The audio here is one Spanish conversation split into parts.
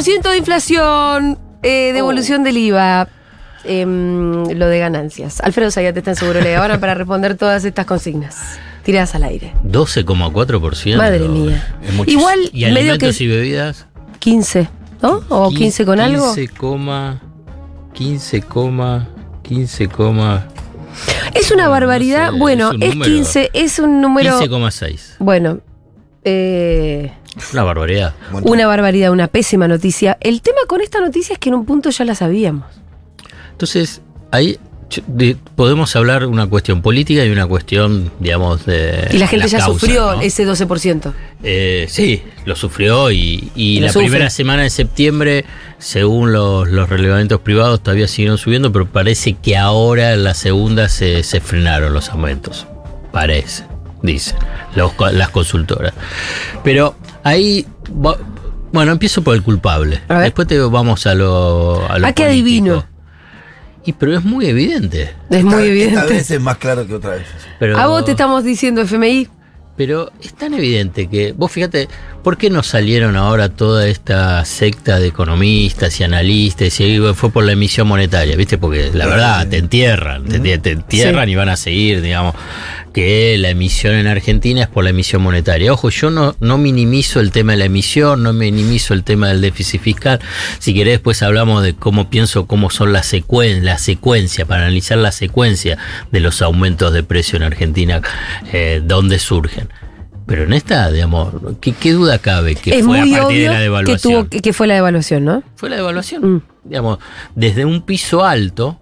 20% de inflación, eh, devolución del IVA, em, lo de ganancias. Alfredo Zayat está en Seguro Le ahora para responder todas estas consignas. Tiradas al aire. 12,4%. Madre mía. Igual, ¿Y medio alimentos que- y bebidas? 15, ¿no? O 15 con algo. 15, coma, 15, coma, 15, coma, Es una no barbaridad. sé, bueno, es un es, número. 15, es un número. 15,6. Bueno, eh, una barbaridad. Una barbaridad, una pésima noticia. El tema con esta noticia es que en un punto ya la sabíamos. Entonces, ahí podemos hablar una cuestión política y una cuestión, digamos, de. Y la gente la ya causa, sufrió ¿no? ese 12%. Eh, sí, lo sufrió y, y Lo la sufre. primera semana de septiembre, según los, los relevamientos privados, todavía siguieron subiendo, pero parece que ahora en la segunda se, se frenaron los aumentos. Parece, dicen los las consultoras. Pero ahí, va- bueno, empiezo por el culpable. A ver. Después te vamos a lo, a lo ¿A qué político. adivino? Y pero es muy evidente. Es muy Esta- evidente. Esta vez es más claro que otra vez. Pero, A vos te estamos diciendo FMI. Pero es tan evidente que, vos fíjate, ¿por qué no salieron ahora toda esta secta de economistas y analistas? Y fue por la emisión monetaria, ¿viste? Porque la verdad, te entierran, te, te entierran Sí. y van a seguir, digamos, que la emisión en Argentina es por la emisión monetaria. Ojo, yo no, no minimizo el tema de la emisión, no minimizo el tema del déficit fiscal. Si querés, después hablamos de cómo pienso, cómo son las secuen la secuencia, para analizar la secuencia de los aumentos de precio en Argentina, eh, dónde surgen. Pero en esta, digamos, ¿qué, qué duda cabe que es fue muy a partir de la que, devaluación? tuvo, que fue la devaluación, ¿no? Fue la devaluación. Mm. Digamos, desde un piso alto,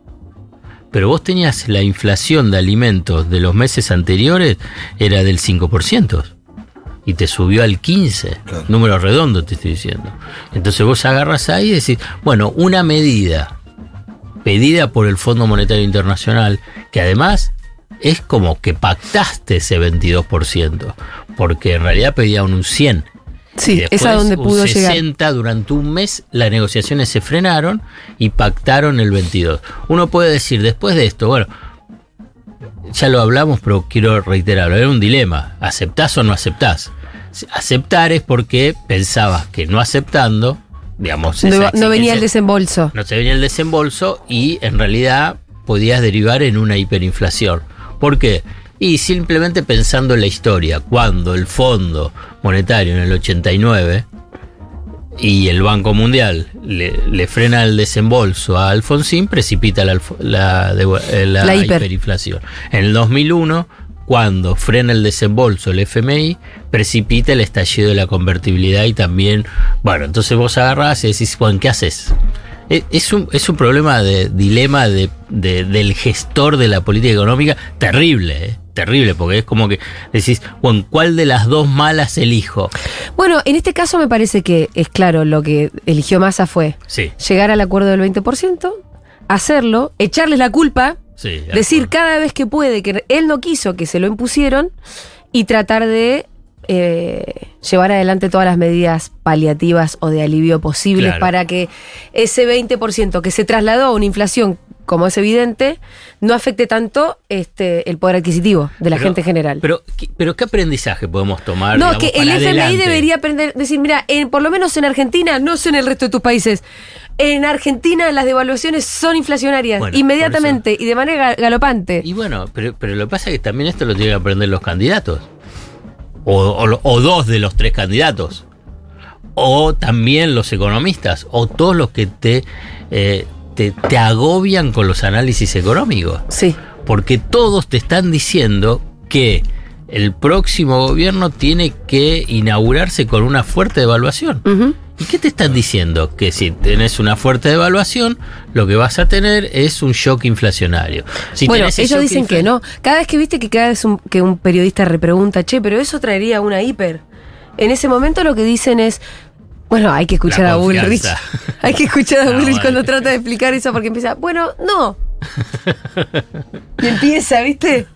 pero vos tenías la inflación de alimentos de los meses anteriores, era del 5%. Y te subió al 15%. Claro. Número redondo te estoy diciendo. Entonces vos agarras ahí y decís, bueno, una medida pedida por el Fondo Monetario Internacional, que además es como que pactaste ese 22%, porque en realidad pedían un 100%. Sí, después, es a donde un pudo llegar. 60 durante un mes las negociaciones se frenaron y pactaron el 22. Uno puede decir después de esto, bueno, ya lo hablamos, pero quiero reiterarlo, era un dilema, ¿aceptás o no aceptás? Aceptar es porque pensabas que no aceptando, digamos, No, no venía el desembolso. no te venía el desembolso y en realidad podías derivar en una hiperinflación. ¿Por qué? Y simplemente pensando en la historia, cuando el Fondo Monetario en el 89 y el Banco Mundial le, le frena el desembolso a Alfonsín, precipita la, la, eh, la La hiper. hiperinflación. En el 2001, cuando frena el desembolso el FMI, precipita el estallido de la convertibilidad y también, bueno, entonces vos agarrás y decís, bueno, ¿qué haces? E- Es un, es un problema de dilema de, de- del gestor de la política económica terrible, ¿eh? Terrible, porque es como que decís, bueno, ¿cuál de las dos malas elijo? Bueno, en este caso me parece que es claro, lo que eligió Massa fue Sí, llegar al acuerdo del 20%, hacerlo, echarles la culpa, sí. de decir cada vez que puede que él no quiso que se lo impusieron y tratar de eh, llevar adelante todas las medidas paliativas o de alivio posibles Claro. para que ese 20% que se trasladó a una inflación, como es evidente, no afecte tanto este, el poder adquisitivo de la Pero- gente en general. Pero, ¿qué- pero ¿qué aprendizaje podemos tomar? No, digamos, que el FMI adelante? debería aprender, decir, mira, en- por lo menos en Argentina, no sé en el resto de tus países, en Argentina las devaluaciones son inflacionarias, Bueno, inmediatamente y de manera ga- galopante. Y bueno, pero, pero lo que pasa es que también esto lo tienen que aprender los candidatos. O, o lo- o dos de los tres candidatos. O también los economistas. O todos los que te, eh, te, te agobian con los análisis económicos. Sí. Porque todos te están diciendo que el próximo gobierno tiene que inaugurarse con una fuerte devaluación. ¿Y qué te están diciendo? Que si tenés una fuerte devaluación, lo que vas a tener es un shock inflacionario. Si bueno, ellos dicen que no. Cada vez que viste que cada vez un, que un periodista repregunta, che, pero eso traería una hiper. En ese momento lo que dicen es, bueno, hay que escuchar a Bullrich. hay que escuchar a Bullrich cuando trata de explicar eso porque empieza, bueno, no. y empieza, ¿viste?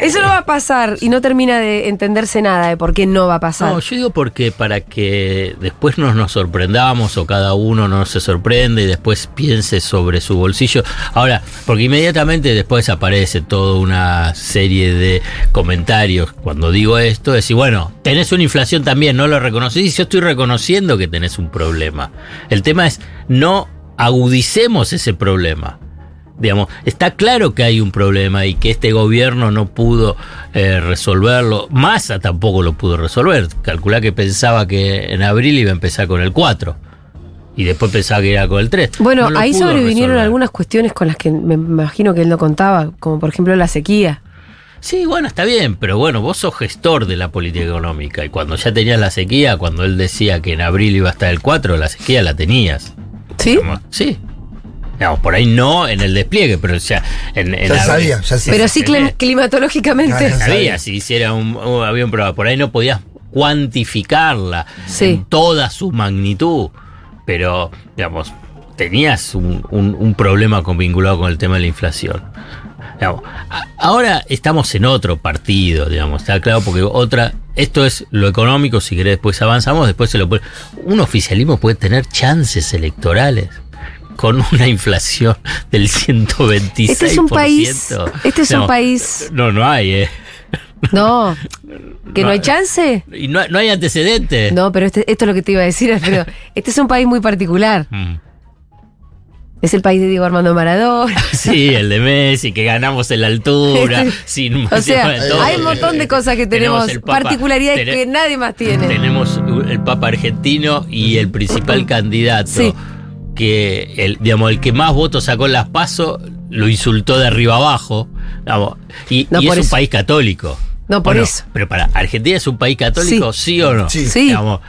Eso no va a pasar y no termina de entenderse nada de por qué no va a pasar. No, yo digo porque para que después nos nos sorprendamos o cada uno no se sorprende y después piense sobre su bolsillo. Ahora, porque inmediatamente después aparece toda una serie de comentarios cuando digo esto, decir, bueno, tenés una inflación también, no lo reconocís, yo estoy reconociendo que tenés un problema. El tema es no agudicemos ese problema. Digamos, está claro que hay un problema y que este gobierno no pudo eh, resolverlo. Massa tampoco lo pudo resolver. Calculá que pensaba que en abril iba a empezar con el 4 y después pensaba que era con el 3. Bueno, No ahí sobrevinieron resolver. algunas cuestiones con las que me imagino que él no contaba, como por ejemplo la sequía. Sí, bueno, está bien, pero bueno, vos sos gestor de la política económica y cuando ya tenías la sequía, cuando él decía que en abril iba a estar el 4, la sequía la tenías. ¿Sí? Digamos, Sí. Digamos, por ahí no en el despliegue, pero o sea, en, en Ya abril- sabía, ya sabía. Pero sí clim- climatológicamente. Ya, ya Sabía, si hiciera un, un avión probado. Por ahí no podías cuantificarla Sí. en toda su magnitud. Pero, digamos, tenías un, un- un problema con, vinculado con el tema de la inflación. Digamos, a- ahora estamos en otro partido, digamos, está claro, porque otra, esto es lo económico, si querés después avanzamos, después se lo puede. Un oficialismo puede tener chances electorales con una inflación del 126%. Este es un país. Este es un No, país. No, no hay, ¿eh? No. ¿Que no, No. hay chance? Y no, no hay antecedentes. No, pero este- esto es lo que te iba a decir, Alfredo. Este es un país muy particular. Mm. Es el país de Diego Armando Maradona. Sí, el de Messi, que ganamos en la altura, sin O sea, hay un montón de cosas que tenemos, Papa, particularidades que nadie más tiene. Tenemos el Papa argentino y el principal candidato, Sí. Que el, digamos, el que más votos sacó en las PASO, lo insultó de arriba abajo. Digamos, y No, y es un país católico. No, por ¿O eso. Pero para, ¿Argentina es un país católico, sí, o no? Sí. Sí. Digamos,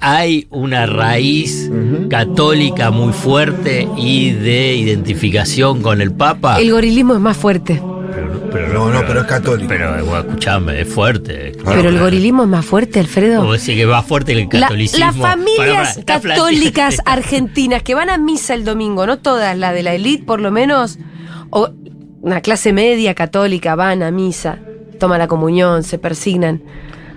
hay una raíz católica muy fuerte y de identificación con el Papa. El gorilismo es más fuerte. Pero, No, no, pero es católico. Pero, escuchame, es fuerte. Pero el gorilismo es más fuerte, Alfredo. Vos decís que va fuerte que el La- catolicismo. las familias católicas argentinas que van a misa el domingo, no todas, la de la élite por lo menos, o una clase media católica van a misa, toman la comunión, se persignan.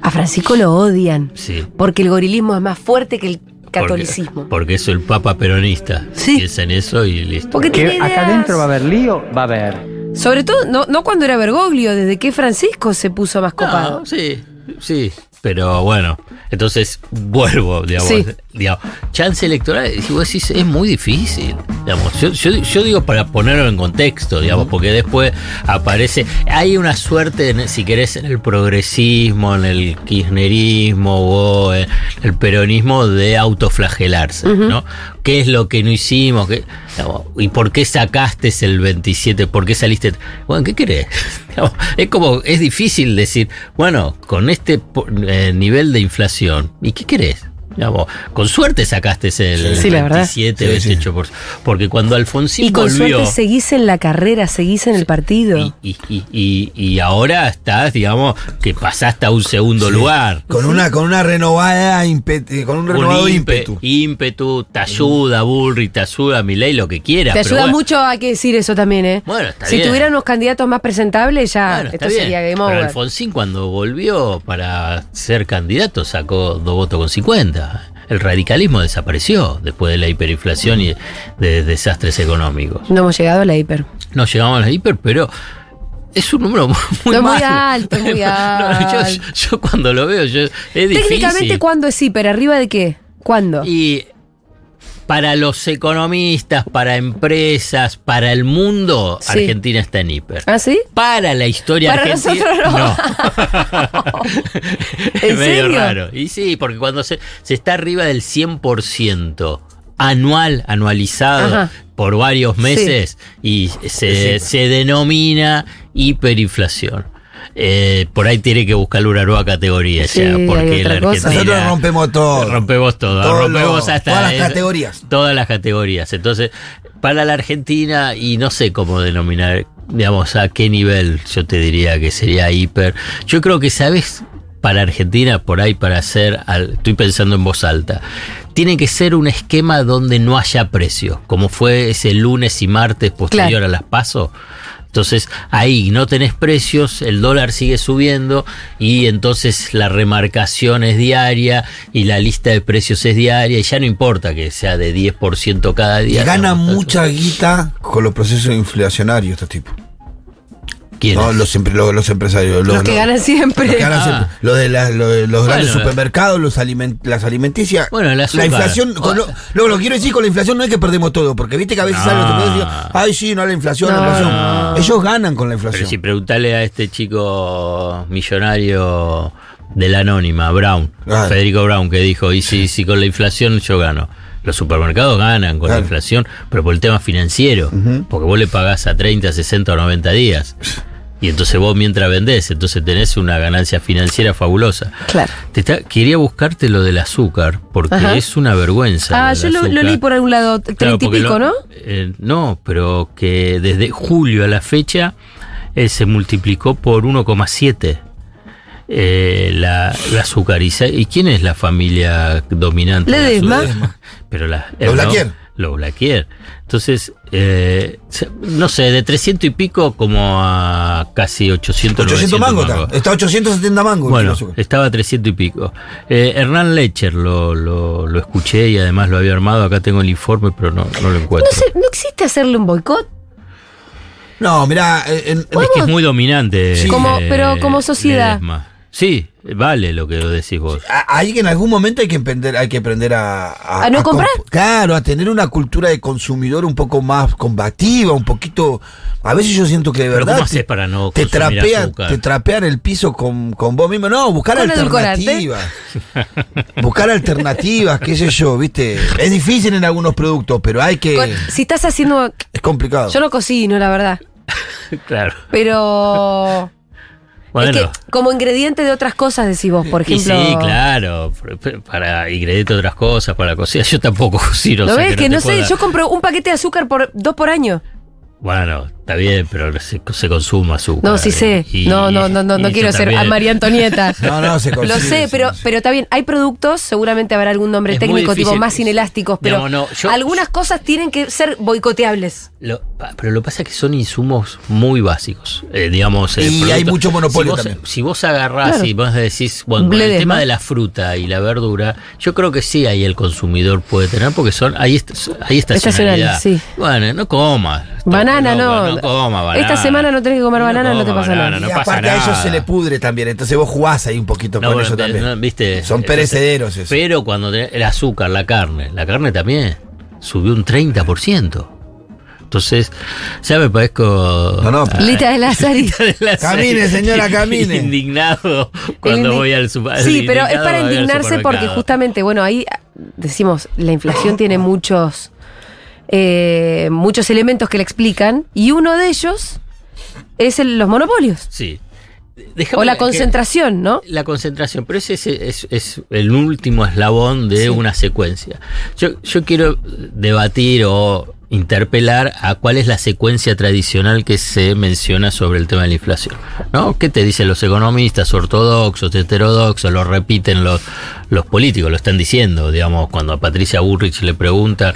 A Francisco lo odian, Sí. porque el gorilismo es más fuerte que el Porque, catolicismo. porque es el papa peronista. Sí. Piensa en eso y listo. Porque acá adentro va a haber lío, va a haber. Sobre todo, no, no cuando era Bergoglio, desde que Francisco se puso más copado. No, sí, sí. Pero bueno, entonces vuelvo, digamos. Sí. digamos, chance electoral, y vos decís, es muy difícil. Digamos, yo, yo- yo digo para ponerlo en contexto, digamos, porque después aparece. Hay una suerte, en- si querés, en el progresismo, en el kirchnerismo o en el peronismo de autoflagelarse, ¿no? ¿Qué es lo que no hicimos? ¿Qué- digamos, ¿Y por qué sacaste el 27? ¿Por qué saliste? Bueno, ¿qué querés? Digamos, Es como, es difícil decir, bueno, con este eh, nivel de inflación, ¿y qué querés? Digamos, con suerte sacaste el Sí, la verdad. 27, Sí, sí. 28%. Porque cuando Alfonsín Y con volvió. suerte seguís en la carrera, seguís en el partido. Y, y- y- y- y ahora estás, digamos, que pasaste a un segundo lugar. Con una, con una renovada ímpetu, eh, con un renovado un ímpe- ímpetu. ímpetu, te ayuda Bullrich, te ayuda Milei, lo que quieras. Te pero ayuda bueno, mucho, hay que decir eso también, ¿eh? Bueno, está si bien. tuvieran unos candidatos más presentables, ya Bueno, esto bien, sería game Pero over. Alfonsín cuando volvió para ser candidato sacó dos votos con 50. El radicalismo desapareció después de la hiperinflación y de desastres económicos. No hemos llegado a la hiper. No llegamos a la hiper, pero es un número muy, No, muy alto, muy No, alto. yo, yo cuando lo veo, yo, es Técnicamente, difícil. ¿cuándo es hiper? ¿Arriba de qué? ¿Cuándo? Y para los economistas, para empresas, para el mundo, Sí. Argentina está en hiper. ¿Ah, sí? Para la historia Para argentina. nosotros no. Es ¿En medio serio? raro. Y sí, porque cuando se, se está arriba del 100% anual, anualizado Ajá. por varios meses, y se, se denomina hiperinflación. Eh, por ahí tiene que buscar una nueva categoría Sí, ya, porque la. Argentina Nosotros rompemos todo. rompemos todo, Todo rompemos lo- hasta todas las categorías. todas las categorías. Entonces, para la Argentina, y no sé cómo denominar, digamos, a qué nivel yo te diría que sería hiper. Yo creo que, ¿sabes? Para Argentina, por ahí, para hacer, al- estoy pensando en voz alta, tiene que ser un esquema donde no haya precio, como fue ese lunes y martes posterior Claro. a las pasos. Entonces ahí no tenés precios, el dólar sigue subiendo y entonces la remarcación es diaria y la lista de precios es diaria y ya no importa que sea de 10% cada Y día. gana ¿no? mucha guita con los procesos inflacionarios este tipo. ¿Quién No, los, los, los empresarios. Los que ganan siempre. Los, que ganan Ah. siempre. Lo de, la- lo de los grandes Bueno, supermercados, los aliment- las alimenticias. Bueno, la inflación. con lo, lo, quiero decir con la inflación no es que perdemos todo, porque viste que a veces No. salen los empresarios y dicen, ay, sí, no, la inflación, la No. inflación. Ellos ganan con la inflación. Pero si preguntale a este chico millonario de la anónima, Brown, Claro. Federico Brown, que dijo, y si, si con la inflación yo gano. Los supermercados ganan con la inflación, pero por el tema financiero, porque vos le pagás a 30, 60 o 90 días. Y entonces vos mientras vendés, entonces tenés una ganancia financiera fabulosa. Claro. Te está- quería buscarte lo del azúcar, porque Ajá. es una vergüenza. Ah, yo lo, leí por algún lado, Claro, treinta y porque pico, lo- ¿no? eh, no, pero que desde julio a la fecha eh, se multiplicó por 1,7 eh, la, la azúcar. ¿Y sa- ¿Y quién es la familia dominante? de la? Pero la, Los eh, ¿no? Blaquier. Los Blaquier. Entonces, eh, no sé, de 300 y pico como a casi 800 800 900 mangos está. Está 870 mangos. bueno, estaba a 300 y pico. Eh, Hernán Lecher lo, lo, lo escuché y además lo había armado. Acá tengo el informe, pero no, no lo encuentro. No sé, ¿no existe hacerle un boicot? No, mirá, en- en- Es que es muy dominante. Sí. Como- pero como sociedad. Ledesma. Sí, vale lo que decís vos. a- ahí que en algún momento hay que aprender, hay que aprender a, ¿A no comprar? comp- Claro, a tener una cultura de consumidor un poco más combativa, un poquito. A veces yo siento que de Pero verdad. ¿cómo te- haces para no te trapean, azúcar? te trapean el piso con, con vos mismo. No, buscar alternativas. buscar alternativas, qué sé yo, viste. Es difícil en algunos productos, pero hay que. Con- si estás haciendo. Es complicado. Yo no cocino, la verdad. Claro. Pero. Bueno. Es que como ingrediente de otras cosas decís vos, por y ejemplo. sí, claro. Para ingredientes de otras cosas, para cocinar. Yo tampoco cocino. ¿Lo o sea ves? Que, no sé, yo compro un paquete de azúcar por dos por año. Bueno, está bien, pero se, se consume azúcar. No, sí sé. Y- no, no, no, no, no quiero ser a. María Antonieta. No, no, se Lo consigue, sé, pero, pero está bien. Hay productos, seguramente habrá algún nombre Es técnico, tipo más inelásticos, pero Digamos, no, yo- algunas cosas tienen que ser boicoteables. Lo- pero lo que pasa es que son insumos muy básicos. eh, digamos, eh, Y hay mucho monopolio si vos, también. Si vos agarrás Claro. y vos decís, bueno, con el tema de la fruta y la verdura, yo creo que sí ahí el consumidor puede tener, porque son ahí, est- hay estacionalidad. Estacionales, sí. Bueno, no comas. Banana, no. No coma banana. Esta semana no tenés que comer banana, no te pasa nada. banana, y no pasa aparte a ellos nada. se le pudre también. Entonces vos jugás ahí un poquito No, con bueno, eso te- también. no, ¿viste? Son Entonces, perecederos eso. Pero cuando tenés el azúcar, la carne, la carne también subió un 30%. Entonces, ya me parezco. No, no, a- Lita de Lazari. Camine, señora, camine. Indignado cuando indi- voy al super- Sí, pero es para indignarse porque supermercado. justamente, bueno, ahí ah, decimos, la inflación tiene muchos, eh, muchos elementos que la explican y uno de ellos es el- los monopolios Sí. O la concentración, ¿no? La concentración, pero ese es, es- es el último eslabón de una secuencia. Yo, yo quiero debatir o interpelar a cuál es la secuencia tradicional que se menciona sobre el tema de la inflación. ¿no? ¿Qué te dicen los economistas ortodoxos, heterodoxos? Lo repiten los, los políticos, lo están diciendo. Digamos, cuando a Patricia Burrich le preguntan,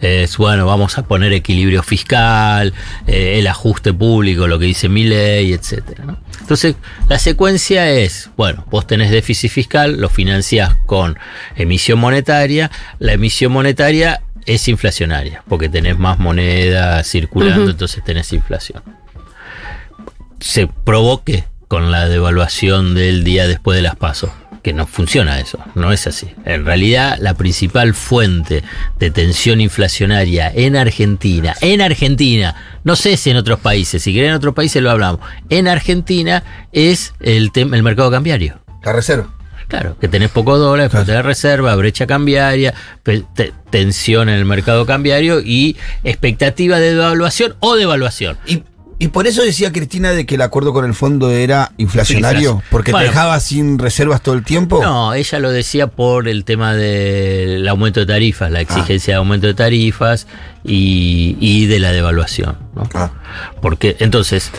es bueno, vamos a poner equilibrio fiscal, eh, el ajuste público, lo que dice mi ley. ¿no? Entonces, la secuencia es, bueno, vos tenés déficit fiscal, lo financiás con emisión monetaria, la emisión monetaria es inflacionaria, porque tenés más moneda circulando, entonces tenés inflación. Se provoque con la devaluación del día después de las pasos. Que no funciona eso, no es así. En realidad, la principal fuente de tensión inflacionaria en Argentina, en Argentina, no sé si en otros países, si quieren en otros países lo hablamos, en Argentina es el, tema el mercado cambiario. La reserva. Claro, que tenés poco dólares, Claro. falta de reserva, brecha cambiaria, tensión en el mercado cambiario y expectativa de devaluación o devaluación. Y, y por eso decía Cristina de que el acuerdo con el fondo era inflacionario, porque Bueno. te dejaba sin reservas todo el tiempo. No, ella lo decía por el tema del aumento de tarifas, la exigencia de aumento de tarifas y, y de la devaluación. ¿no? Ah. Porque entonces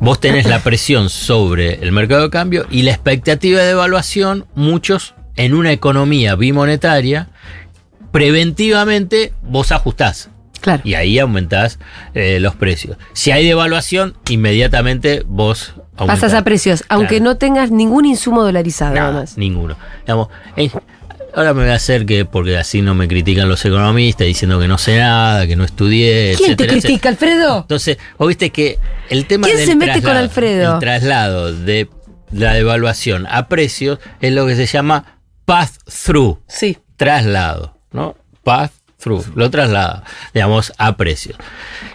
vos tenés la presión sobre el mercado de cambio y la expectativa de devaluación, muchos en una economía bimonetaria, preventivamente vos ajustás. Claro. Y ahí aumentás eh, los precios. Si hay devaluación, inmediatamente vos aumentás. Pasas a precios, aunque Claro. no tengas ningún insumo dolarizado, Nada, además. ninguno. Digamos, eh, ahora me voy a hacer que, porque así no me critican los economistas diciendo que no sé nada, que no estudié, ¿Quién te etcétera. critica, Alfredo? Entonces, vos viste que el tema ¿Quién del se mete con traslado- Alfredo? El traslado de la devaluación a precios es lo que se llama pass-through, Sí. traslado, ¿no? Pass-through, lo traslada, digamos, a precios.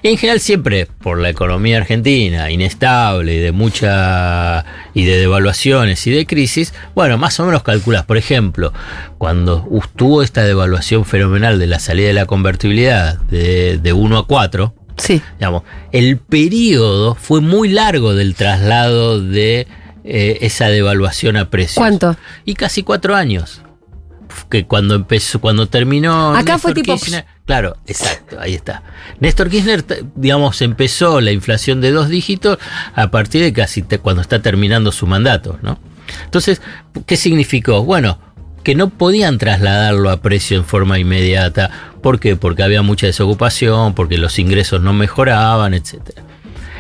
Y en general siempre, por la economía argentina, inestable y de mucha... y de devaluaciones y de crisis, bueno, más o menos calculas, por ejemplo, cuando tuvo esta devaluación fenomenal de la salida de la convertibilidad de, de 1 a 4, Sí. digamos, el periodo fue muy largo del traslado de eh, esa devaluación a precios. ¿Cuánto? Y casi cuatro años. Que cuando empezó, cuando terminó. Acá fue tipo, Kirchner- claro, exacto, ahí está. Néstor Kirchner, digamos, empezó la inflación de dos dígitos a partir de casi te- cuando está terminando su mandato, ¿no? Entonces, ¿qué significó? Bueno, que no podían trasladarlo a precio en forma inmediata. ¿Por qué? Porque había mucha desocupación, porque los ingresos no mejoraban, etcétera.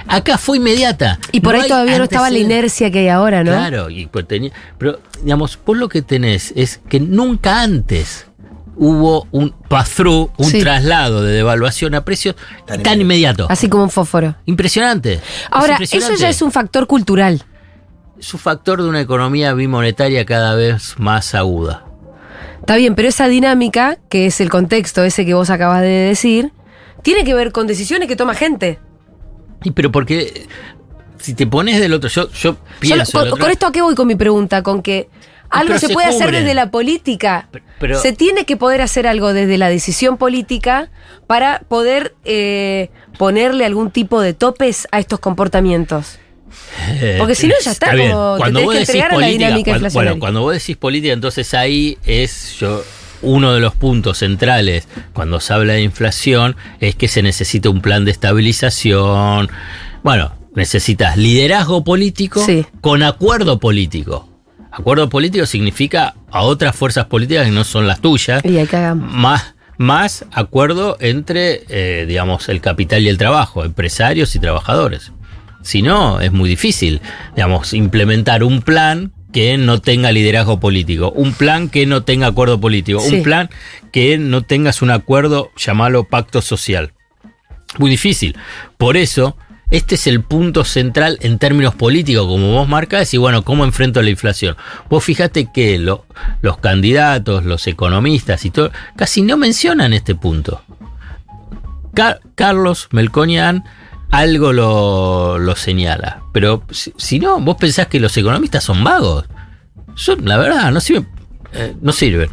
Acá fue inmediata. Y por No ahí todavía no estaba la inercia que hay ahora, ¿no? Claro, y pues tenía, pero digamos, vos lo que tenés es que nunca antes hubo un pass-through, un Sí. traslado de devaluación a precios Tan tan, inmediato. Así como un fósforo. Impresionante. Es Ahora, eso ya es un factor cultural. Es un factor de una economía bimonetaria cada vez más aguda. Está bien, pero esa dinámica, que es el contexto ese que vos acabas de decir, tiene que ver con decisiones que toma gente. Y pero porque si te pones del otro, yo, yo Yo pienso. con, del otro- con esto a qué voy con mi pregunta, con que algo se, se puede hacer desde la política. Pero- pero- se tiene que poder hacer algo desde la decisión política para poder eh, ponerle algún tipo de topes a estos comportamientos. Eh, Porque si no, ya está, como Cuando vos que decís entregar a la política, dinámica cuando-. Bueno, cuando vos decís política, entonces ahí es yo uno de los puntos centrales cuando se habla de inflación es que se necesita un plan de estabilización. Bueno, necesitas liderazgo político Sí. con acuerdo político. Acuerdo político significa a otras fuerzas políticas que no son las tuyas Y cagamos. más, más acuerdo entre, eh, digamos, el capital y el trabajo, empresarios y trabajadores. Si no, es muy difícil, digamos, implementar un plan que no tenga liderazgo político, un plan que no tenga acuerdo político, Sí. un plan que no tengas un acuerdo, llamalo pacto social. Muy difícil. Por eso, este es el punto central en términos políticos, como vos marcás, y bueno, ¿cómo enfrento la inflación? Vos fíjate que lo- los candidatos, los economistas y todo, casi no mencionan este punto. Ca- Carlos Melconian algo lo, lo señala, pero si, no, vos pensás que los economistas son vagos. Son, la verdad, no sirven. eh, no sirven.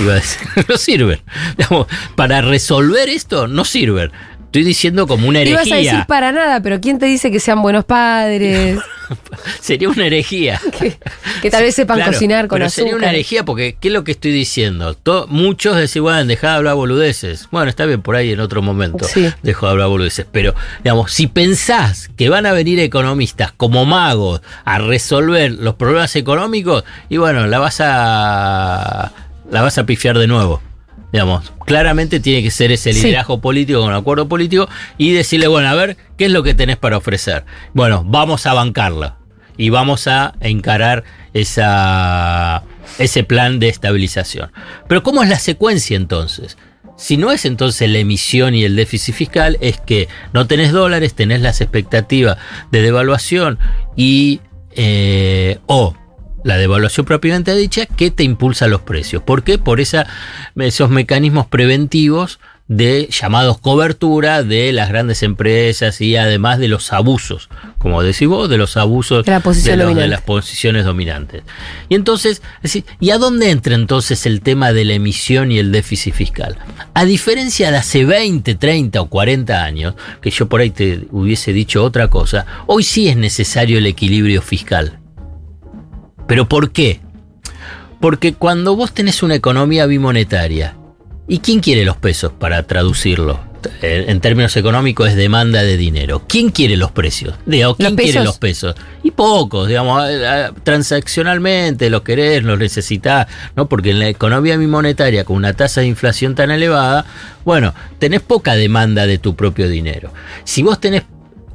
Iba a decir, no sirven. Para resolver esto, no sirven. Estoy diciendo como una Ibas a decir herejía. para nada, pero ¿quién te dice que sean buenos padres? Sería una herejía. que, que tal vez sepan Claro, cocinar con pero azúcar. sería una herejía porque, ¿qué es lo que estoy diciendo? Muchos decían, bueno, dejá de hablar boludeces. Bueno, está bien, por ahí en otro momento Sí. dejo de hablar boludeces. Pero, digamos, si pensás que van a venir economistas como magos a resolver los problemas económicos, y bueno, la vas a, la vas a pifiar de nuevo. Digamos, claramente tiene que ser ese Sí. liderazgo político con acuerdo político y decirle, bueno, a ver, ¿qué es lo que tenés para ofrecer? Bueno, vamos a bancarla y vamos a encarar esa, ese plan de estabilización. Pero ¿cómo es la secuencia entonces? Si no es entonces la emisión y el déficit fiscal, es que no tenés dólares, tenés las expectativas de devaluación y eh, o la devaluación propiamente dicha que te impulsa los precios. ¿Por qué? Por esa, esos mecanismos preventivos de llamados cobertura de las grandes empresas y además de los abusos, como decís vos, de los abusos De la posición los- de dominante. las posiciones dominantes. Y entonces, ¿y a dónde entra entonces el tema de la emisión y el déficit fiscal? A diferencia de hace 20, 30 o 40 años, que yo por ahí te hubiese dicho otra cosa, hoy sí es necesario el equilibrio fiscal. ¿Pero por qué? Porque cuando vos tenés una economía bimonetaria, ¿y quién quiere los pesos para traducirlo? eh, en términos económicos es demanda de dinero. ¿Quién quiere los precios? Digo, ¿quién ¿Los quiere los pesos? Y pocos, digamos, transaccionalmente los querés, los necesitás, ¿no? Porque en la economía monetaria, con una tasa de inflación tan elevada, bueno, tenés poca demanda de tu propio dinero. Si vos tenés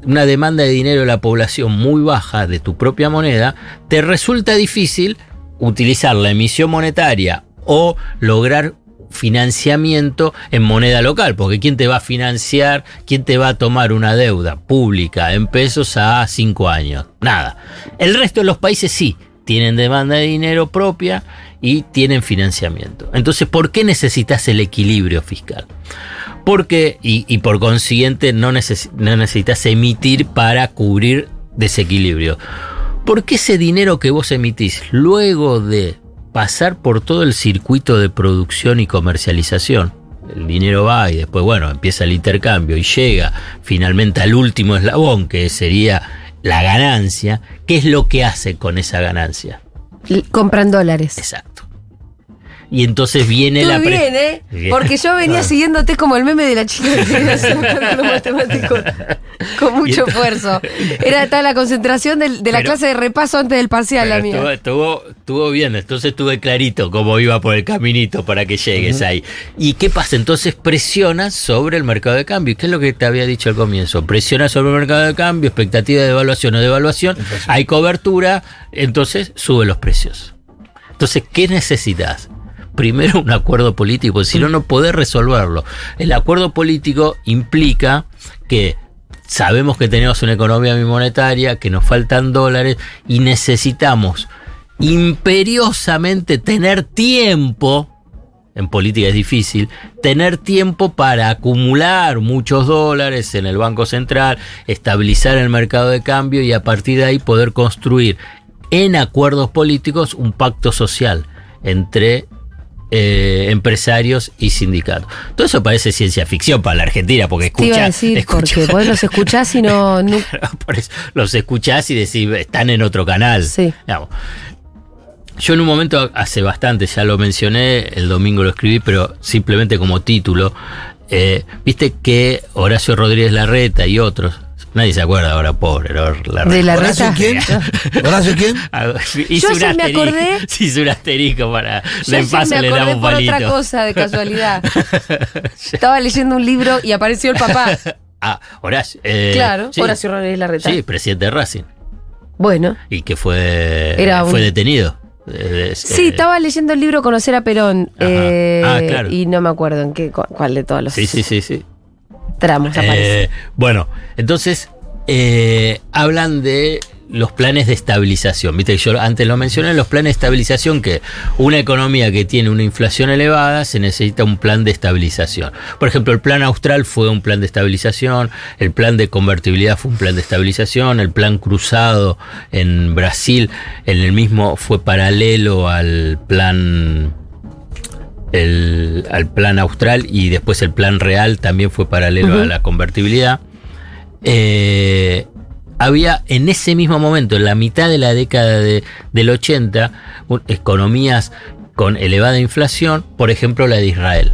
una demanda de dinero de la población muy baja de tu propia moneda, te resulta difícil utilizar la emisión monetaria o lograr financiamiento en moneda local, porque ¿quién te va a financiar? ¿Quién te va a tomar una deuda pública en pesos a cinco años? Nada. El resto de los países sí, tienen demanda de dinero propia y tienen financiamiento. Entonces, ¿por qué necesitas el equilibrio fiscal? Porque, y, y por consiguiente, no, neces- no necesitas emitir para cubrir desequilibrio. Porque ese dinero que vos emitís luego de pasar por todo el circuito de producción y comercialización, el dinero va y después, bueno, empieza el intercambio y llega finalmente al último eslabón, que sería la ganancia, ¿qué es lo que hace con esa ganancia? Compran dólares. Exacto. Y entonces viene Tú la... bien, ¿eh? Bien. Porque yo venía siguiéndote como el meme de la chica que un cálculo matemático con mucho esfuerzo. Era tal la concentración del- de la Pero- clase de repaso antes del parcial, la mía. estuvo, estuvo, estuvo bien, entonces estuve clarito cómo iba por el caminito para que llegues ahí. ¿Y qué pasa? Entonces presionas sobre el mercado de cambio. ¿Qué es lo que te había dicho al comienzo? Presiona sobre el mercado de cambio, expectativa de evaluación o de evaluación, hay cobertura, entonces sube los precios. Entonces, ¿qué necesitas? Primero un acuerdo político, si no, no podés resolverlo. El acuerdo político implica que sabemos que tenemos una economía monetaria, que nos faltan dólares y necesitamos imperiosamente tener tiempo, en política es difícil, tener tiempo para acumular muchos dólares en el Banco Central, estabilizar el mercado de cambio y a partir de ahí poder construir en acuerdos políticos un pacto social entre eh, empresarios y sindicatos. Todo eso parece ciencia ficción para la Argentina, porque Te iba a escucha, decir, escucha- porque vos los escuchás y no. no- por eso los escuchás y decís, están en otro canal. Sí. Digamos. Yo en un momento, hace bastante, ya lo mencioné, el domingo lo escribí, pero simplemente como título, eh, viste que Horacio Rodríguez Larreta y otros, nadie se acuerda ahora, pobre Larreta. de la ¿Horacio reta. quién? ¿Horacio quién? Ah, Hice Yo un ayer me asterisco- acordé- Hice un asterisco para. Yo de paso me le acordé damos por palito. otra cosa de casualidad. Estaba leyendo un libro y apareció el papá. Ah, Horacio. eh, claro, sí. Horacio Rodríguez Larreta. Sí, presidente de Racing. Bueno. Y que fue, Era un- fue detenido. Eh, Sí, eh, estaba leyendo el libro Conocer a Perón. Ajá. eh, Ah, claro. Y no me acuerdo en qué, cu- cuál de todos los Sí, sí, sí, sí. Tramos. Eh, bueno, entonces eh, hablan de los planes de estabilización. Viste, yo antes lo mencioné, los planes de estabilización, que una economía que tiene una inflación elevada se necesita un plan de estabilización. Por ejemplo, el plan austral fue un plan de estabilización, el plan de convertibilidad fue un plan de estabilización, el plan cruzado en Brasil, en el mismo fue paralelo al plan el- al plan austral y después el plan real también fue paralelo a la convertibilidad. Eh, había en ese mismo momento, en la mitad de la década de- del 80, un- economías con elevada inflación, por ejemplo la de Israel.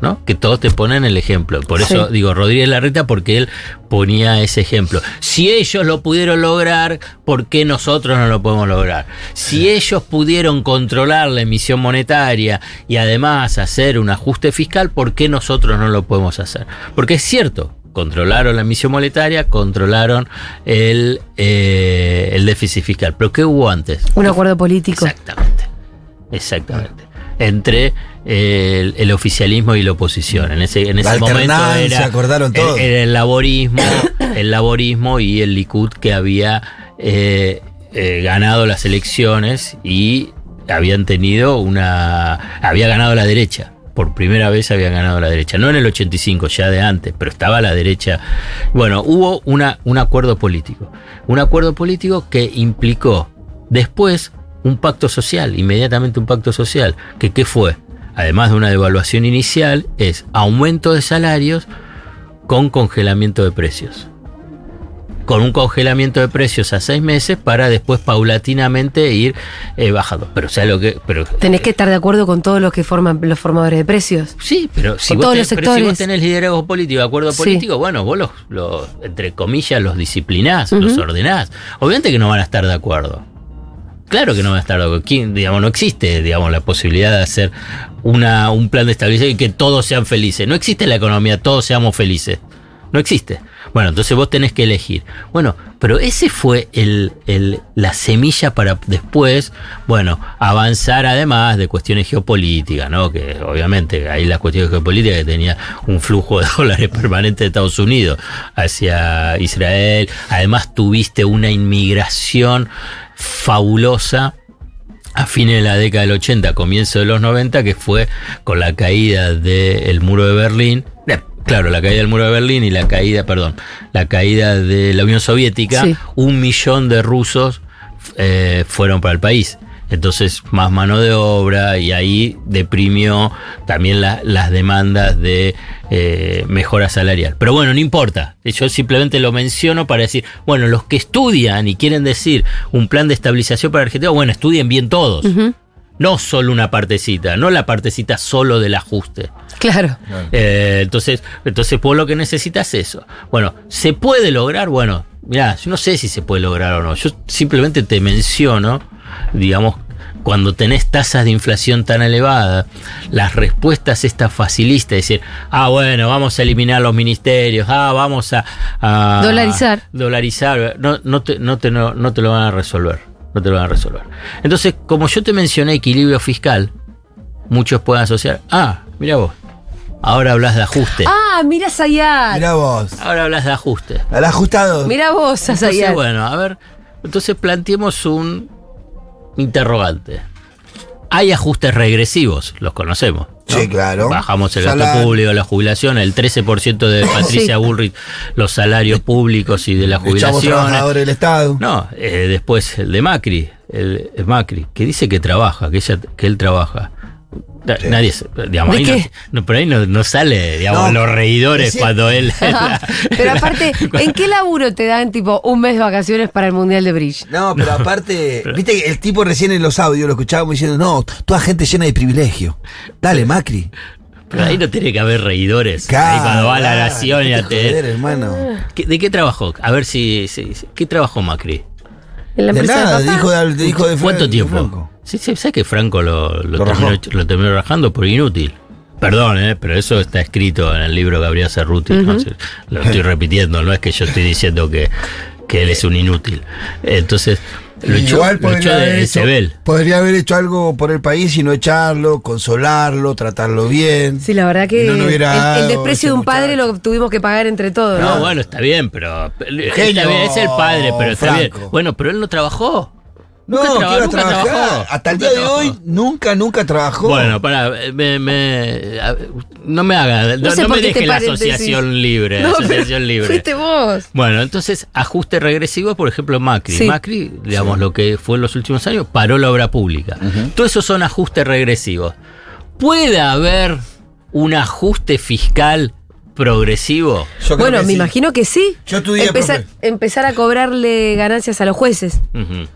¿No? Que todos te ponen el ejemplo. Por eso Sí. digo Rodríguez Larreta, porque él ponía ese ejemplo. Si ellos lo pudieron lograr, ¿por qué nosotros no lo podemos lograr? Si ellos pudieron controlar la emisión monetaria y además hacer un ajuste fiscal, ¿por qué nosotros no lo podemos hacer? Porque es cierto, controlaron la emisión monetaria, controlaron el, eh, el déficit fiscal. Pero ¿qué hubo antes? Un acuerdo político. Exactamente. Exactamente. Entre el, el oficialismo y la oposición. En ese, en La ese momento era, acordaron todo. era el laborismo, el laborismo y el Likud que había eh, eh, ganado las elecciones y habían tenido una. había ganado la derecha. Por primera vez había ganado la derecha. No en el 85, ya de antes, pero estaba la derecha. Bueno, hubo una, un acuerdo político. Un acuerdo político que implicó después un pacto social, inmediatamente un pacto social. ¿Que qué fue? Además de una devaluación inicial, es aumento de salarios con congelamiento de precios. con un congelamiento de precios a seis meses para después paulatinamente ir eh, bajando. Pero o sea lo que. Pero, Tenés que estar de acuerdo con todos los que forman los formadores de precios. Sí, pero si, Con vos, todos tenés, los pero si vos sectores. tenés liderazgo político, acuerdo Sí. político, bueno, vos los, los, entre comillas, los disciplinás, los ordenás. Obviamente que no van a estar de acuerdo. Claro que no van a estar de acuerdo. ¿Quién, digamos, no existe, digamos, la posibilidad de hacer una, un plan de estabilización y que todos sean felices. No existe la economía, todos seamos felices. No existe. Bueno, entonces vos tenés que elegir. Bueno, pero ese fue el, el- la semilla para después, bueno, avanzar además de cuestiones geopolíticas, ¿no? Que obviamente ahí las cuestiones geopolíticas que tenía un flujo de dólares permanente de Estados Unidos hacia Israel. Además tuviste una inmigración fabulosa a fines de la década del 80, comienzo de los 90, que fue con la caída del muro de Berlín. Eh, Claro, la caída del muro de Berlín y la caída, perdón, la caída de la Unión Soviética, Sí. un millón de rusos eh, fueron para el país. Entonces, más mano de obra y ahí deprimió también la- las demandas de eh, mejora salarial. Pero bueno, no importa. Yo simplemente lo menciono para decir, bueno, los que estudian y quieren decir un plan de estabilización para Argentina, bueno, estudien bien todos. No solo una partecita, no la partecita solo del ajuste. Claro. Eh, entonces, entonces vos lo que necesitas es eso. Bueno, ¿se puede lograr? Bueno, mira, yo no sé si se puede lograr o no. Yo simplemente te menciono, digamos, cuando tenés tasas de inflación tan elevadas, las respuestas estas facilistas, decir, ah, bueno, vamos a eliminar los ministerios, ah, vamos a... a- Dolarizar. Dolarizar, no, no, te, no, te, no, no te lo van a resolver. No te lo van a resolver. Entonces, como yo te mencioné equilibrio fiscal, muchos pueden asociar, ah, mira vos, ahora hablas de ajuste. Ah, mira Sayat. Mirá vos. Ahora hablas de ajuste. Al ajustado. Mira vos, Entonces, Sayat. bueno, a ver, entonces planteemos un interrogante. Hay ajustes regresivos, los conocemos. ¿no? Sí, claro. Bajamos el gasto público, la jubilación, el 13% de Patricia Sí. Bullrich, los salarios públicos y de la jubilación. trabajadores del Estado. No, eh, después el de Macri, el, el Macri, que dice que trabaja, que, ella, que él trabaja. Na- Sí. Nadie, digamos, ¿De ahí no- no, por ahí no, no sale, digamos, No, los reidores es cuando él. Pero aparte, ¿en qué laburo te dan tipo un mes de vacaciones para el Mundial de Bridge? No, pero aparte, viste que el tipo recién en los audios lo escuchábamos diciendo, no, toda gente llena de privilegio. Dale, Macri. Pero ahí no tiene que haber reidores. ahí Claro, cuando va a la claro, nación y a déjate te- hermano. ¿Qué- ¿De qué trabajó? A ver si, si- si- ¿Qué trabajó Macri? En la De empresa nada, de papá. dijo de, dijo de ¿Cuánto de tiempo? Sí, sí, ¿sabes que Franco lo, lo Lo terminó, lo terminó rajando por inútil? Perdón, ¿eh? pero eso está escrito en el libro de Gabriel Cerruti. ¿no? Se- Lo estoy repitiendo, no es que yo estoy diciendo que, que él es un inútil. Entonces, lo echó, Igual lo echó podría haber, de hecho, podría haber hecho algo por el país y no echarlo, consolarlo, tratarlo bien. Sí, la verdad que no, el- desprecio de un padre muchacho. lo tuvimos que pagar entre todos. No, ¿no? bueno, está bien, pero. está Genio, bien, es el padre, pero está Franco. bien. Bueno, pero él no trabajó. No, Nunca traba- trabajar. trabajó. Hasta el día de trabajó. hoy nunca, nunca trabajó. Bueno, para, me, me- no me haga, no, sé no por me qué deje la asociación libre. No, pero asociación libre. Fuiste vos. Bueno, entonces, ajuste regresivo, por ejemplo, Macri. Sí. Macri, digamos, lo que fue en los últimos años, paró la obra pública. Todo eso son ajustes regresivos. ¿Puede haber un ajuste fiscal progresivo? Bueno, me sí. imagino que sí. Yo estudié, empezar, empezar a cobrarle ganancias a los jueces. I-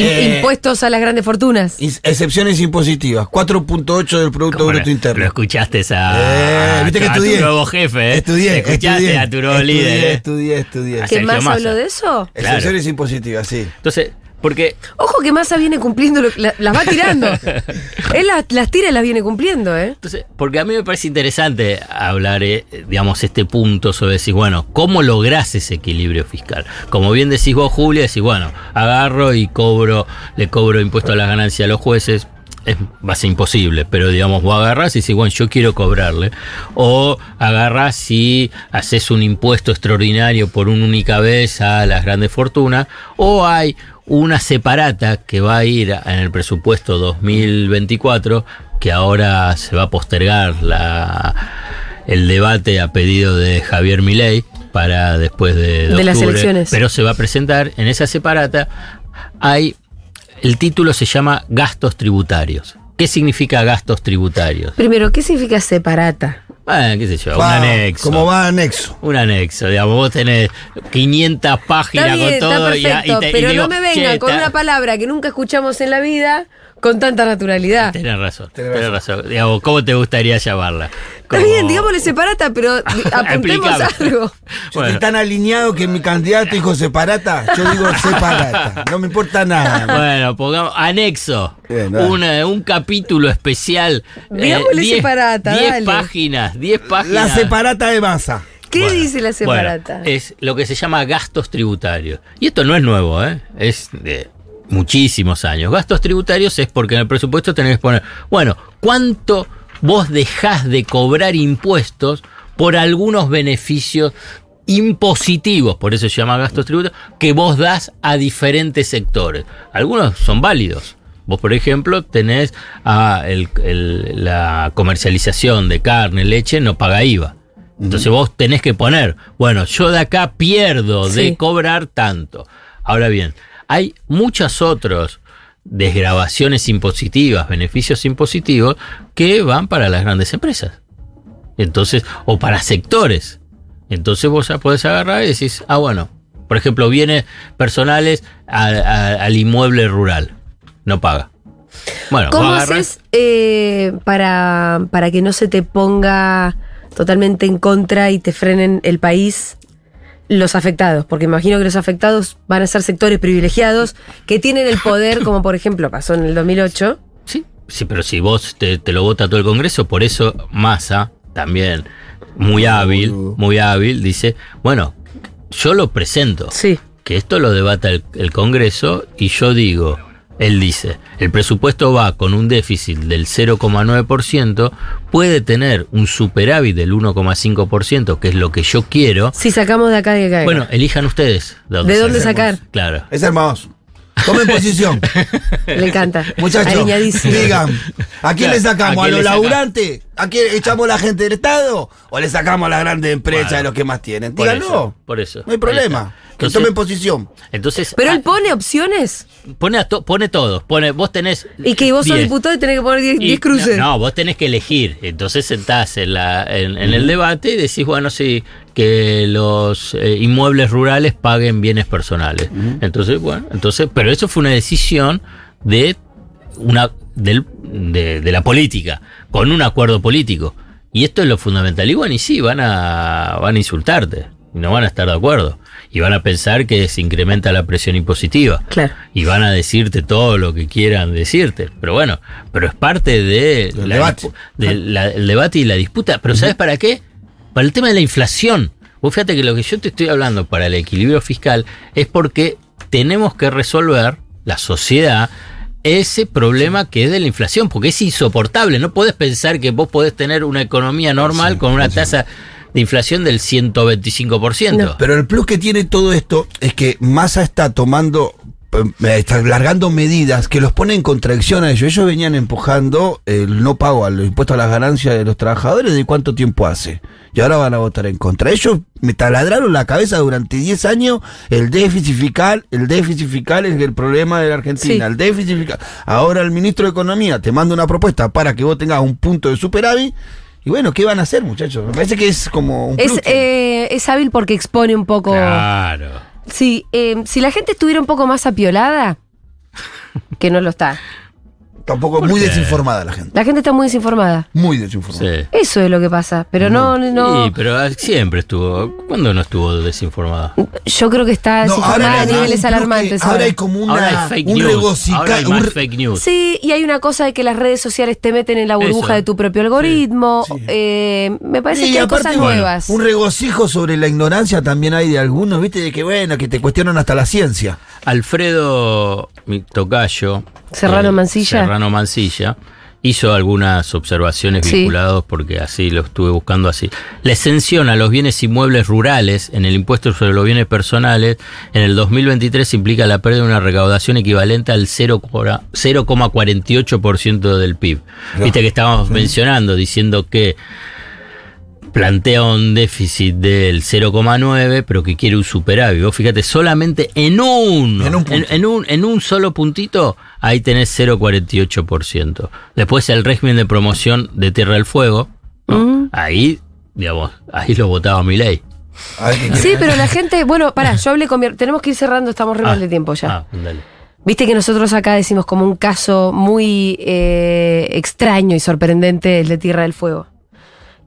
Eh, impuestos a las grandes fortunas. Excepciones impositivas. 4.8 del Producto ¿Cómo Bruto lo- Interno. Lo escuchaste a, Eh, viste que a estudié. tu nuevo jefe, ¿eh? Estudié, Escuchaste estudié. a tu nuevo estudié, líder, ¿eh? Estudié, estudié. A ¿Qué más habló de eso? Claro. Excepciones impositivas, sí. Entonces, porque Ojo que Massa viene cumpliendo, lo- la- las va tirando. Él las, las tira y las viene cumpliendo, ¿eh? Entonces, porque a mí me parece interesante hablar, eh, digamos, este punto sobre decir, bueno, ¿cómo lográs ese equilibrio fiscal? Como bien decís vos, Julia, decís, bueno, agarro y cobro, le cobro impuesto a las ganancias a los jueces. Es, va a ser imposible, pero digamos, vos agarrás y decís, bueno, yo quiero cobrarle. O agarrás y haces un impuesto extraordinario por una única vez a las grandes fortunas. O hay una separata que va a ir en el presupuesto 2024, que ahora se va a postergar la, el debate a pedido de Javier Milei para después de, De las octubre, elecciones. Pero se va a presentar en esa separata. Hay el título se llama gastos tributarios. ¿Qué significa gastos tributarios? Primero, ¿qué significa separata? Bueno, qué sé yo, Va, un anexo. Como va anexo. Un anexo, digamos, vos tenés 500 páginas Está bien, con todo está y- perfecto, y, te- y pero digo, no me vengan che, con una palabra que nunca escuchamos en la vida con tanta naturalidad. Tenés razón, Tenés tenés razón. Digamos, ¿cómo te gustaría llamarla? Está bien, digámosle separata, pero apuntemos algo. Yo Bueno. estoy tan alineado que mi candidato dijo separata. Yo digo separata. No me importa nada. Bueno, pongamos anexo. Bien, dale. Una- un capítulo especial. eh, Digámosle diez- separata, diez dale. páginas, 10 La páginas. separata de masa. ¿Qué Bueno, dice la separata? bueno, es lo que se llama gastos tributarios. Y esto no es nuevo, ¿eh? es de muchísimos años. Gastos tributarios es porque en el presupuesto tenés que poner, bueno, ¿cuánto vos dejás de cobrar impuestos por algunos beneficios impositivos, por eso se llama gastos tributarios, que vos das a diferentes sectores? Algunos son válidos. Vos, por ejemplo, tenés ah, el- el- la comercialización de carne, leche, no paga IVA. Entonces vos tenés que poner, bueno, yo de acá pierdo de cobrar tanto. Ahora bien, hay muchas otras desgrabaciones impositivas, beneficios impositivos que van para las grandes empresas. Entonces, o para sectores. Entonces vos ya podés agarrar y decís, ah, bueno, por ejemplo, bienes personales a- a- al inmueble rural. No paga. Bueno, ¿Cómo haces eh, para, para que no se te ponga totalmente en contra y te frenen el país los afectados? Porque imagino que los afectados van a ser sectores privilegiados que tienen el poder, como por ejemplo pasó en el 2008. Sí, sí, pero si vos te, te lo vota todo el Congreso, por eso Massa, también muy hábil, muy hábil, dice, bueno, yo lo presento, Sí. que esto lo debata el, el Congreso y yo digo, él dice, el presupuesto va con un déficit del 0,9%, puede tener un superávit del 1,5%, que es lo que yo quiero. Si sacamos de acá de acá. Bueno, elijan ustedes. ¿De dónde sacar? Claro. Es hermoso. Tomen posición. Le encanta. Muchachos, digan, ¿a quién Claro, le sacamos? ¿a ¿A, los laburantes? ¿A quién echamos la gente del Estado? ¿O le sacamos a las grandes empresas Bueno. de los que más tienen? Por Díganlo. eso, por eso. No hay problema. Que Entonces- tomen posición. Entonces, Pero él ah, pone opciones pone, a to- pone todo. Pone, vos tenés. y que vos sos 10. diputado y tenés que poner 10 Y- 10 cruces. No, vos tenés que elegir. Entonces sentás en, la, en, en el debate y decís, bueno, sí, que los eh, inmuebles rurales paguen bienes personales. Entonces, bueno, entonces, pero eso fue una decisión de una del- de, de la política, con un acuerdo político. Y esto es lo fundamental. Y bueno, y sí, van a, van a insultarte. Y no van a estar de acuerdo. Y van a pensar que se incrementa la presión impositiva Claro. y van a decirte todo lo que quieran decirte. Pero bueno, pero es parte de Del la debate. la- el debate y la disputa. Pero ¿sabes para qué? Para el tema de la inflación. Vos fíjate que lo que yo te estoy hablando para el equilibrio fiscal es porque tenemos que resolver, la sociedad, ese problema que es de la inflación, porque es insoportable. No podés pensar que vos podés tener una economía normal con una tasa de inflación del 125%. No. Pero el plus que tiene todo esto es que Massa está tomando, eh, está largando medidas que los ponen en contradicción a ellos. Ellos venían empujando el no pago al impuesto a las ganancias de los trabajadores de cuánto tiempo hace. Y ahora van a votar en contra. Ellos me taladraron la cabeza durante 10 años el déficit fiscal, el déficit fiscal es el problema de la Argentina, Sí. el déficit fiscal. Ahora el ministro de Economía te manda una propuesta para que vos tengas un punto de superávit. Y bueno, ¿qué van a hacer, muchachos? Me parece que es como un Es, eh, es hábil porque expone un poco. Claro. Sí, eh, si la gente estuviera un poco más apiolada, que no lo está. Tampoco ¿Por muy qué? desinformada la gente. La gente está muy desinformada. Muy desinformada. Sí. Eso es lo que pasa. Pero no, no. Sí, pero siempre estuvo. ¿Cuándo no estuvo desinformada? Yo creo que está No, desinformada a niveles alarmantes. Ahora ahora. hay como una, Ahora hay fake un news. Ahora hay más fake news. Sí, y hay una cosa de que las redes sociales te meten en la burbuja Eso. de tu propio algoritmo. Sí. Eh, me parece Sí, que hay aparte, cosas bueno, nuevas. Un regocijo sobre la ignorancia también hay de algunos, viste, de que bueno, que te cuestionan hasta la ciencia. Alfredo mi Tocayo. Serrano Mancilla. Serrano Mancilla. Hizo algunas observaciones Sí. vinculadas porque así lo estuve buscando así. La exención a los bienes inmuebles rurales en el impuesto sobre los bienes personales en el 2023 implica la pérdida de una recaudación equivalente al 0 cora- 0,48% del PIB. Viste que estábamos mencionando diciendo que plantea un déficit del 0,9, pero que quiere un superávit. Vos fíjate, solamente en un, En un en, en un, en un solo puntito, ahí tenés 0,48%. Después el régimen de promoción de Tierra del Fuego, ¿no? Mm. Ahí, digamos, ahí lo votaba mi ley. Sí, pero la gente, bueno, pará, yo hablé con mi... Tenemos que ir cerrando, estamos re mal de tiempo ya. Ah, dale. Viste que nosotros acá decimos como un caso muy eh, extraño y sorprendente el de Tierra del Fuego.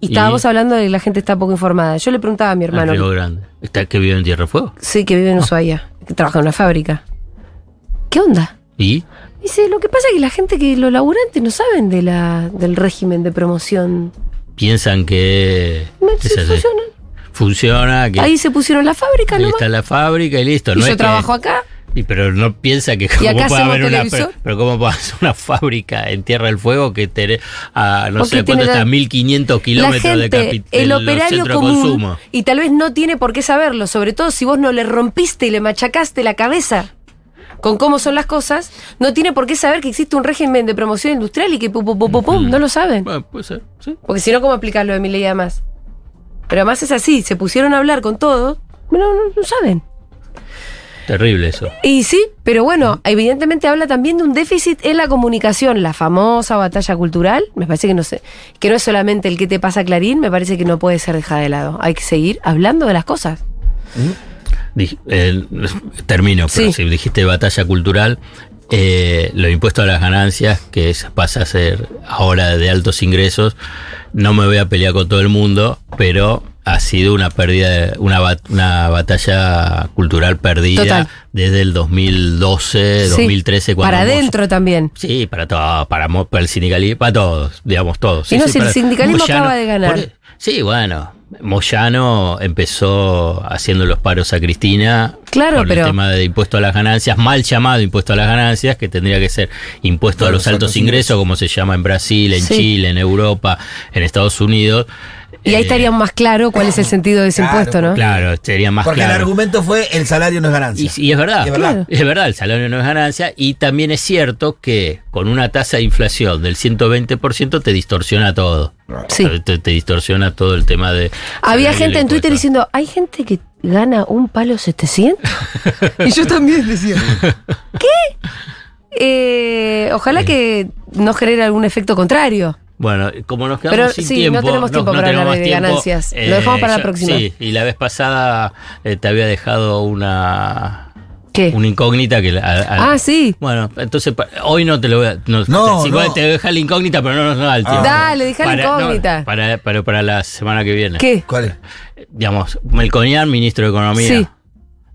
Y Y- estábamos hablando de que la gente está poco informada. Yo le preguntaba a mi Ah, hermano, Río Grande. ¿Está que vive en Tierra Fuego? sí, que vive en Ushuaia, que trabaja en una fábrica. ¿Qué onda? ¿Y? Dice, lo que pasa es que la gente que los laburantes no saben de la, del régimen de promoción. Piensan que No, sí, funciona. funciona, que Ahí se pusieron la fábrica, ahí ¿no? está la fábrica y listo. Y no yo es que- trabajo acá. Y pero no piensa que ¿Y cómo puede haber una pero, pero cómo puede hacer una fábrica en Tierra del Fuego que tiene a no Porque sé cuánto está 1500 La kilómetros de, gente, capi- el operario de común, consumo. y tal vez no tiene por qué saberlo, sobre todo si vos no le rompiste y le machacaste la cabeza con cómo son las cosas, no tiene por qué saber que existe un régimen de promoción industrial y que pum, pum, pum, pum, pum, no lo saben. Bueno, puede ser, sí. Porque si no, ¿cómo aplicarlo de mi ley además? Pero además es así, se pusieron a hablar con todos, no, no, no saben. Terrible eso. Y sí, pero bueno, evidentemente habla también de un déficit en la comunicación, la famosa batalla cultural. Me parece que no sé, que no es solamente el que te pasa Clarín, me parece que no puede ser dejada de lado. Hay que seguir hablando de las cosas. Eh, termino, pero Sí. si dijiste batalla cultural, eh, los impuestos a las ganancias, que es- pasa a ser ahora de altos ingresos, no me voy a pelear con todo el mundo, pero ha sido una pérdida, una, una batalla cultural perdida Total. desde el 2012, Sí, 2013, cuando Para adentro también. Sí, para todo, para, para el sindicalismo, para todos, digamos todos. Y no, sí, si el sindicalismo acaba de ganar. por- sí, bueno, Moyano empezó haciendo los paros a Cristina Claro, por pero- el tema de impuesto a las ganancias, mal llamado impuesto a las ganancias, que tendría que ser impuesto a los altos ingresos, como se llama en Brasil, en Sí. Chile, en Europa, en Estados Unidos. Y ahí Eh, estaría más claro cuál es el sentido de ese claro, impuesto, ¿no? Claro, sería más Porque el claro. argumento fue el salario no es ganancia. Y, y es verdad, Y es verdad. Claro. es verdad, el salario no es ganancia y también es cierto que con una tasa de inflación del 120% te distorsiona todo. Sí. Te, te distorsiona todo el tema de... Había gente en Twitter diciendo, hay gente que gana un palo 700. y yo también decía, ¿qué? Eh, ojalá que no genere algún efecto contrario. Bueno, como nos quedamos Pero sin sí, tiempo... no tenemos tiempo para hablar de ganancias. Lo dejamos para la próxima. Sí, y la vez pasada eh, te había dejado una... ¿Qué? Una incógnita que... la- a- a- Ah, sí. Bueno, entonces hoy no te lo voy a... No, No, si no. te deja la incógnita, pero no nos da el tiempo. Dale, dejá la Para- no, incógnita. para, para, para la semana que viene. ¿Qué? ¿Cuál es? digamos, Melconian, ministro de Economía. Sí.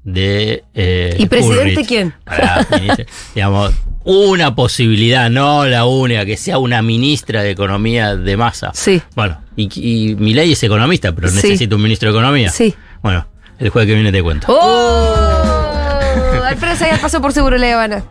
De. eh, ¿Y presidente quién? Pará, ministro. digamos, una posibilidad, no la única, que sea una ministra de Economía de masa. Sí. Bueno, y, y mi ley es economista, pero Sí. necesita un ministro de Economía. Sí. Bueno, el jueves que viene te cuento. ¡Oh! Alfredo Sayas pasó por Seguro La Habana.